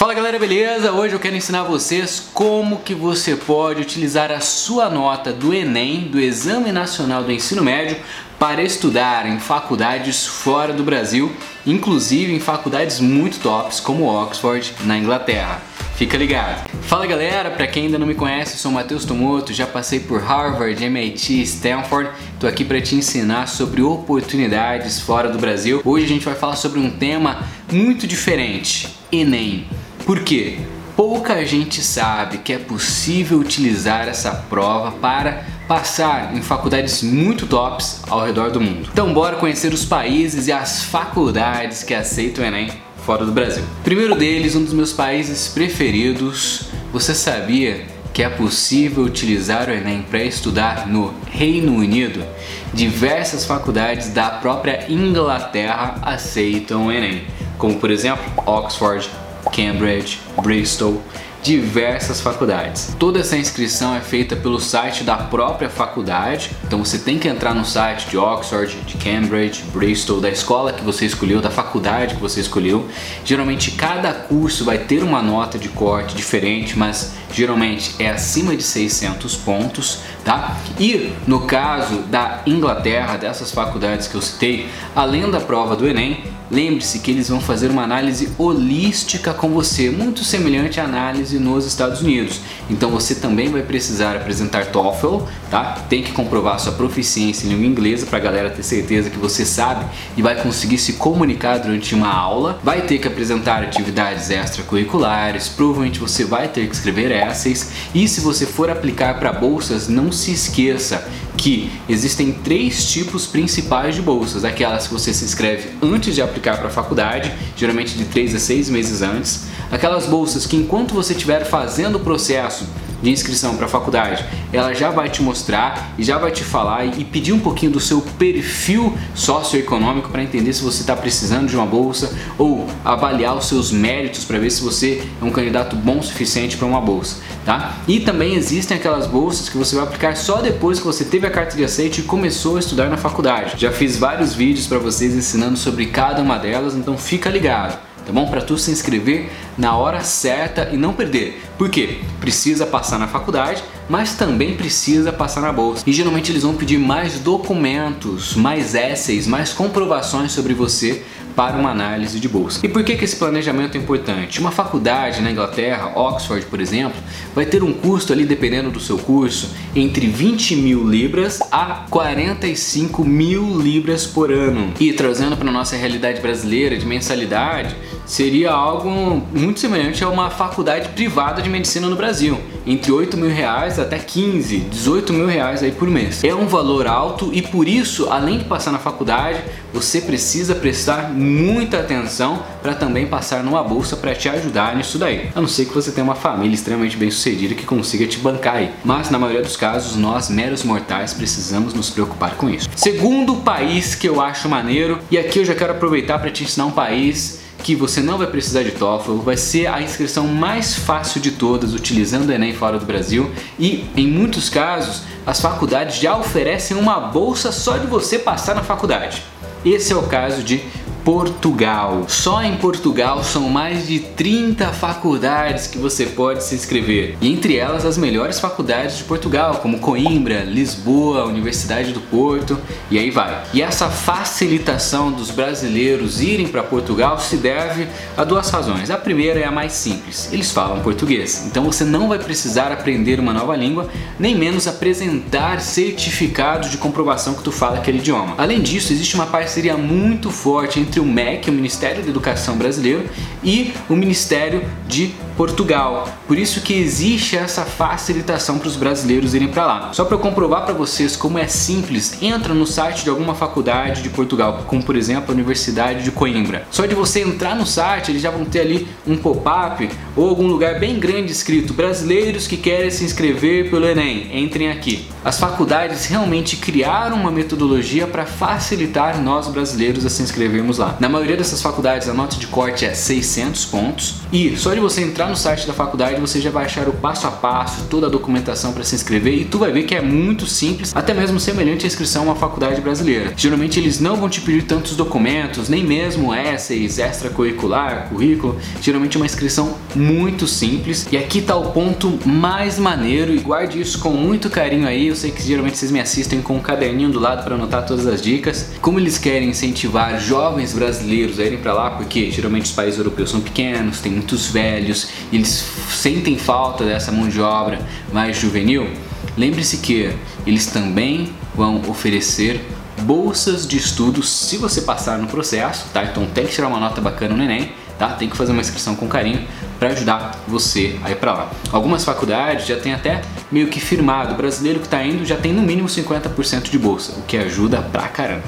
Fala galera, beleza? Hoje eu quero ensinar vocês como que você pode utilizar a sua nota do Enem, do Exame Nacional do Ensino Médio, para estudar em faculdades fora do Brasil, inclusive em faculdades muito tops como Oxford, na Inglaterra. Fica ligado. Fala galera, para quem ainda não me conhece, sou Matheus Tomoto, já passei por Harvard, MIT, Stanford. Tô aqui para te ensinar sobre oportunidades fora do Brasil. Hoje a gente vai falar sobre um tema muito diferente, ENEM. Por quê? Pouca gente sabe que é possível utilizar essa prova para passar em faculdades muito tops ao redor do mundo. Então bora conhecer os países e as faculdades que aceitam o Enem fora do Brasil. Primeiro deles, um dos meus países preferidos. Você sabia que é possível utilizar o Enem para estudar no Reino Unido? Diversas faculdades da própria Inglaterra aceitam o Enem, como por exemplo Oxford, Cambridge, Bristol, diversas faculdades. Toda essa inscrição é feita pelo site da própria faculdade, então você tem que entrar no site de Oxford, de Cambridge, Bristol, da escola que você escolheu, da faculdade que você escolheu. Geralmente cada curso vai ter uma nota de corte diferente, mas geralmente é acima de 600 pontos, tá? E no caso da Inglaterra, dessas faculdades que eu citei, além da prova do Enem, lembre-se que eles vão fazer uma análise holística com você, muito semelhante à análise nos Estados Unidos. Então você também vai precisar apresentar TOEFL, tá? Tem que comprovar sua proficiência em língua inglesa para a galera ter certeza que você sabe e vai conseguir se comunicar durante uma aula. Vai ter que apresentar atividades extracurriculares, provavelmente você vai ter que escrever essays e se você for aplicar para bolsas, não se esqueça que existem três tipos principais de bolsas: aquelas que você se inscreve antes de aplicar para a faculdade, geralmente de 3 a 6 meses antes, aquelas bolsas que enquanto você estiver fazendo o processo de inscrição para a faculdade, ela já vai te mostrar e já vai te falar e pedir um pouquinho do seu perfil socioeconômico para entender se você está precisando de uma bolsa ou avaliar os seus méritos para ver se você é um candidato bom o suficiente para uma bolsa, tá? E também existem aquelas bolsas que você vai aplicar só depois que você teve a carta de aceite e começou a estudar na faculdade. Já fiz vários vídeos para vocês ensinando sobre cada uma delas, então fica ligado tá bom? Para tu se inscrever na hora certa e não perder. Por quê? Precisa passar na faculdade, mas também precisa passar na bolsa. E geralmente eles vão pedir mais documentos, mais essays, mais comprovações sobre você para uma análise de bolsa. E por que, que esse planejamento é importante? Uma faculdade na Inglaterra, Oxford, por exemplo, vai ter um custo ali, dependendo do seu curso, entre 20 mil libras a 45 mil libras por ano. E trazendo para nossa realidade brasileira de mensalidade, seria algo muito semelhante a uma faculdade privada de medicina no Brasil, entre 8 mil reais até 15, 18 mil reais aí por mês. É um valor alto e por isso, além de passar na faculdade, você precisa prestar muita atenção para também passar numa bolsa para te ajudar nisso daí. A não ser que você tenha uma família extremamente bem sucedida que consiga te bancar aí. Mas na maioria dos casos, nós meros mortais precisamos nos preocupar com isso. Segundo país que eu acho maneiro, e aqui eu já quero aproveitar para te ensinar um país que você não vai precisar de TOEFL, vai ser a inscrição mais fácil de todas utilizando o Enem fora do Brasil e em muitos casos as faculdades já oferecem uma bolsa só de você passar na faculdade. Esse é o caso de Portugal. Só em Portugal são mais de 30 faculdades que você pode se inscrever. E entre elas as melhores faculdades de Portugal, como Coimbra, Lisboa, Universidade do Porto e aí vai. E essa facilitação dos brasileiros irem para Portugal se deve a duas razões. A primeira é a mais simples. Eles falam português. Então você não vai precisar aprender uma nova língua, nem menos apresentar certificados de comprovação que tu fala aquele idioma. Além disso, existe uma parceria muito forte entre o MEC, o Ministério da Educação Brasileiro, e o Ministério de Portugal. Por isso que existe essa facilitação para os brasileiros irem para lá. Só para comprovar para vocês como é simples, entra no site de alguma faculdade de Portugal, como por exemplo a Universidade de Coimbra. Só de você entrar no site, eles já vão ter ali um pop-up ou algum lugar bem grande escrito brasileiros que querem se inscrever pelo Enem, entrem aqui. As faculdades realmente criaram uma metodologia para facilitar nós brasileiros a se inscrevermos lá. Na maioria dessas faculdades a nota de corte é 600 pontos e só de você entrar no site da faculdade você já vai achar o passo a passo, toda a documentação para se inscrever e tu vai ver que é muito simples, até mesmo semelhante à inscrição a uma faculdade brasileira. Geralmente eles não vão te pedir tantos documentos, nem mesmo essays, extracurricular, currículo. Geralmente é uma inscrição muito simples. E aqui está o ponto mais maneiro e guarde isso com muito carinho aí. Eu sei que geralmente vocês me assistem com um caderninho do lado para anotar todas as dicas. Como eles querem incentivar jovens brasileiros a irem para lá, porque geralmente os países europeus são pequenos, tem muitos velhos, eles sentem falta dessa mão de obra mais juvenil. Lembre-se que eles também vão oferecer bolsas de estudos se você passar no processo, tá? Então tem que tirar uma nota bacana no Enem, tá? Tem que fazer uma inscrição com carinho para ajudar você a ir para lá. Algumas faculdades já tem até meio que firmado, o brasileiro que está indo já tem no mínimo 50% de bolsa, o que ajuda pra caramba.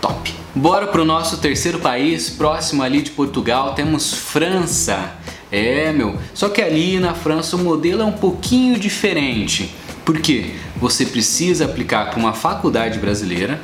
Top! Bora pro nosso terceiro país, próximo ali de Portugal, temos França. É, meu, só que ali na França o modelo é um pouquinho diferente. Porque você precisa aplicar para uma faculdade brasileira,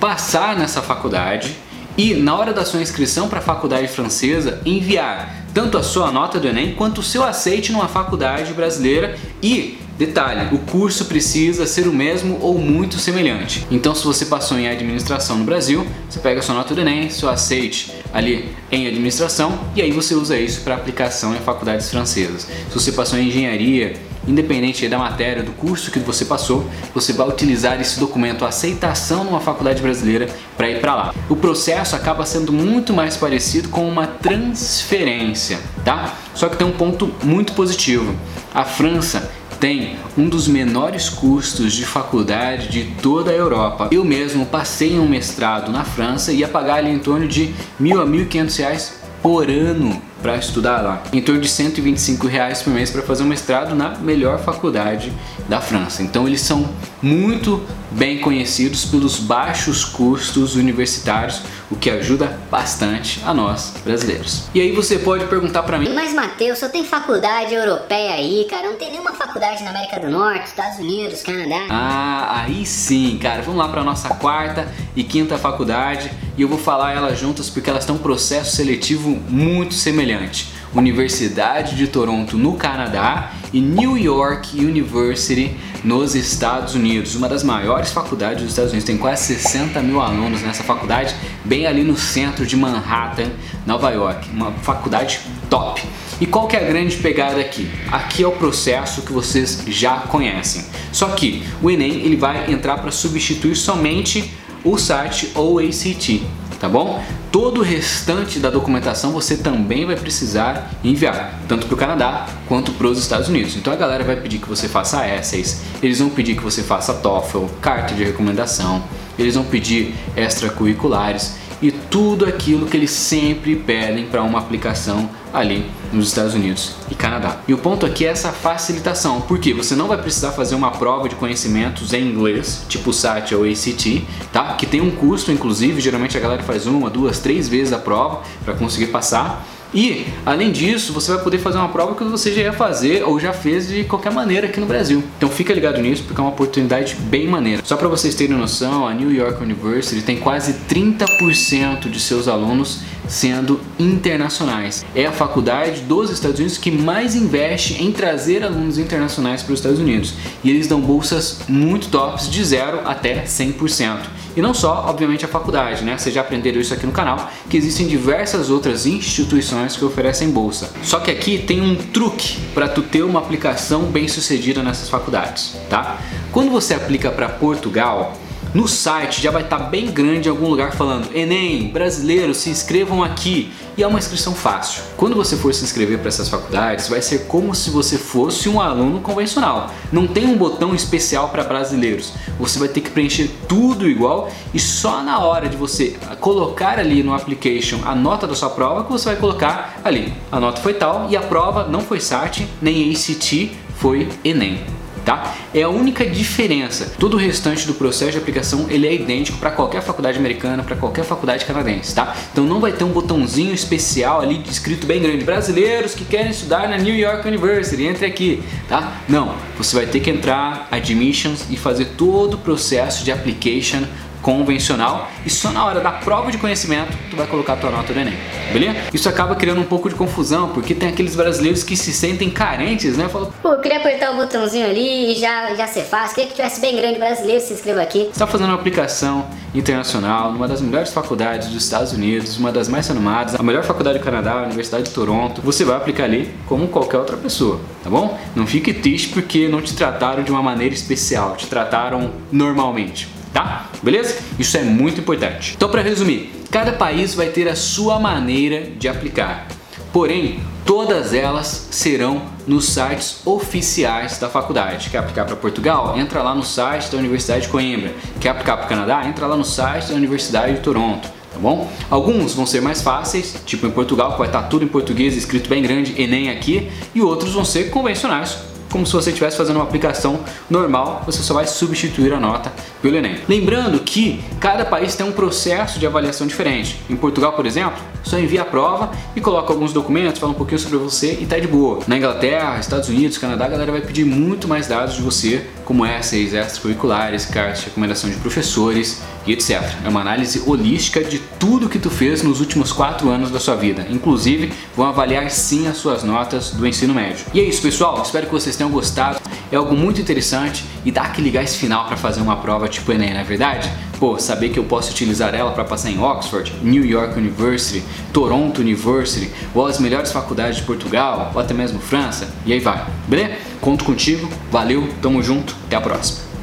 passar nessa faculdade e na hora da sua inscrição para a faculdade francesa enviar tanto a sua nota do Enem quanto o seu aceite numa faculdade brasileira e Detalhe, o curso precisa ser o mesmo ou muito semelhante. Então, se você passou em administração no Brasil, você pega sua nota do Enem, seu aceite ali em administração e aí você usa isso para aplicação em faculdades francesas. Se você passou em engenharia, independente da matéria, do curso que você passou, você vai utilizar esse documento, a aceitação numa faculdade brasileira, para ir para lá. O processo acaba sendo muito mais parecido com uma transferência, tá? Só que tem um ponto muito positivo. A França tem um dos menores custos de faculdade de toda a Europa. Eu mesmo passei um mestrado na França e ia pagar ali em torno de mil a mil quinhentos reais por ano para estudar lá. Em torno de 125 reais por mês para fazer um mestrado na melhor faculdade da França. Então eles são muito bem conhecidos pelos baixos custos universitários, o que ajuda bastante a nós brasileiros. E aí você pode perguntar para mim: "Mas Matheus, só tem faculdade europeia aí, cara, não tem nenhuma faculdade na América do Norte, Estados Unidos, Canadá?" Ah, aí sim, cara. Vamos lá para nossa quarta e quinta faculdade e eu vou falar elas juntas porque elas têm um processo seletivo muito semelhante. Universidade de Toronto no Canadá e New York University nos Estados Unidos, uma das maiores faculdades dos Estados Unidos, tem quase 60 mil alunos nessa faculdade, bem ali no centro de Manhattan, Nova York, uma faculdade top. E qual que é a grande pegada aqui? Aqui é o processo que vocês já conhecem. Só que o Enem ele vai entrar para substituir somente o site ou ACT, tá bom? Todo o restante da documentação você também vai precisar enviar, tanto para o Canadá quanto para os Estados Unidos. Então a galera vai pedir que você faça essays, eles vão pedir que você faça TOEFL, carta de recomendação, eles vão pedir extracurriculares e tudo aquilo que eles sempre pedem para uma aplicação ali nos Estados Unidos e Canadá. E o ponto aqui é essa facilitação, porque você não vai precisar fazer uma prova de conhecimentos em inglês, tipo SAT ou ACT, tá? Que tem um custo, inclusive, geralmente a galera faz uma, duas, três vezes a prova para conseguir passar. E, além disso, você vai poder fazer uma prova que você já ia fazer ou já fez de qualquer maneira aqui no Brasil. Então fica ligado nisso porque é uma oportunidade bem maneira. Só para vocês terem noção, a New York University tem quase 30% de seus alunos sendo internacionais. É a faculdade dos Estados Unidos que mais investe em trazer alunos internacionais para os Estados Unidos. E eles dão bolsas muito tops de 0 até 100%. E não só, obviamente, a faculdade, né? Vocês já aprenderam isso aqui no canal, que existem diversas outras instituições que oferecem bolsa. Só que aqui tem um truque para tu ter uma aplicação bem sucedida nessas faculdades, tá? Quando você aplica para Portugal, no site já vai estar tá bem grande em algum lugar falando Enem, brasileiros, se inscrevam aqui. E é uma inscrição fácil. Quando você for se inscrever para essas faculdades, vai ser como se você fosse um aluno convencional. Não tem um botão especial para brasileiros. Você vai ter que preencher tudo igual e só na hora de você colocar ali no application a nota da sua prova que você vai colocar ali. A nota foi tal e a prova não foi SAT nem ACT, foi Enem tá? É a única diferença. Todo o restante do processo de aplicação ele é idêntico para qualquer faculdade americana, para qualquer faculdade canadense, tá? Então não vai ter um botãozinho especial ali escrito bem grande, brasileiros que querem estudar na New York University, entre aqui, tá? Não, você vai ter que entrar admissions e fazer todo o processo de application convencional e só na hora da prova de conhecimento tu vai colocar a tua nota do Enem, beleza? Isso acaba criando um pouco de confusão, porque tem aqueles brasileiros que se sentem carentes, né? Falam, pô, eu queria apertar o botãozinho ali e já, já ser fácil, queria que tivesse bem grande brasileiro, se inscreva aqui. Você tá fazendo uma aplicação internacional numa das melhores faculdades dos Estados Unidos, uma das mais renomadas, a melhor faculdade do Canadá, a Universidade de Toronto, você vai aplicar ali como qualquer outra pessoa, tá bom? Não fique triste porque não te trataram de uma maneira especial, te trataram normalmente tá? Beleza? Isso é muito importante. Então, para resumir, cada país vai ter a sua maneira de aplicar. Porém, todas elas serão nos sites oficiais da faculdade. Quer aplicar para Portugal? Entra lá no site da Universidade de Coimbra. Quer aplicar para o Canadá? Entra lá no site da Universidade de Toronto. Tá bom? Alguns vão ser mais fáceis, tipo em Portugal, que vai estar tudo em português escrito bem grande, Enem aqui, e outros vão ser convencionais, como se você estivesse fazendo uma aplicação normal, você só vai substituir a nota pelo Enem. Lembrando que cada país tem um processo de avaliação diferente. Em Portugal, por exemplo, só envia a prova e coloca alguns documentos, fala um pouquinho sobre você e tá de boa. Na Inglaterra, Estados Unidos, Canadá, a galera vai pedir muito mais dados de você, como essays extracurriculares, cartas de recomendação de professores e etc. É uma análise holística de tudo que tu fez nos últimos quatro anos da sua vida. Inclusive, vão avaliar sim as suas notas do ensino médio. E é isso, pessoal. Espero que vocês tenham gostado. É algo muito interessante e dá aquele gás final para fazer uma prova tipo Enem, não é verdade? Pô, saber que eu posso utilizar ela para passar em Oxford, New York University, Toronto University, ou as melhores faculdades de Portugal, ou até mesmo França, e aí vai. Beleza? Conto contigo, valeu, tamo junto, até a próxima.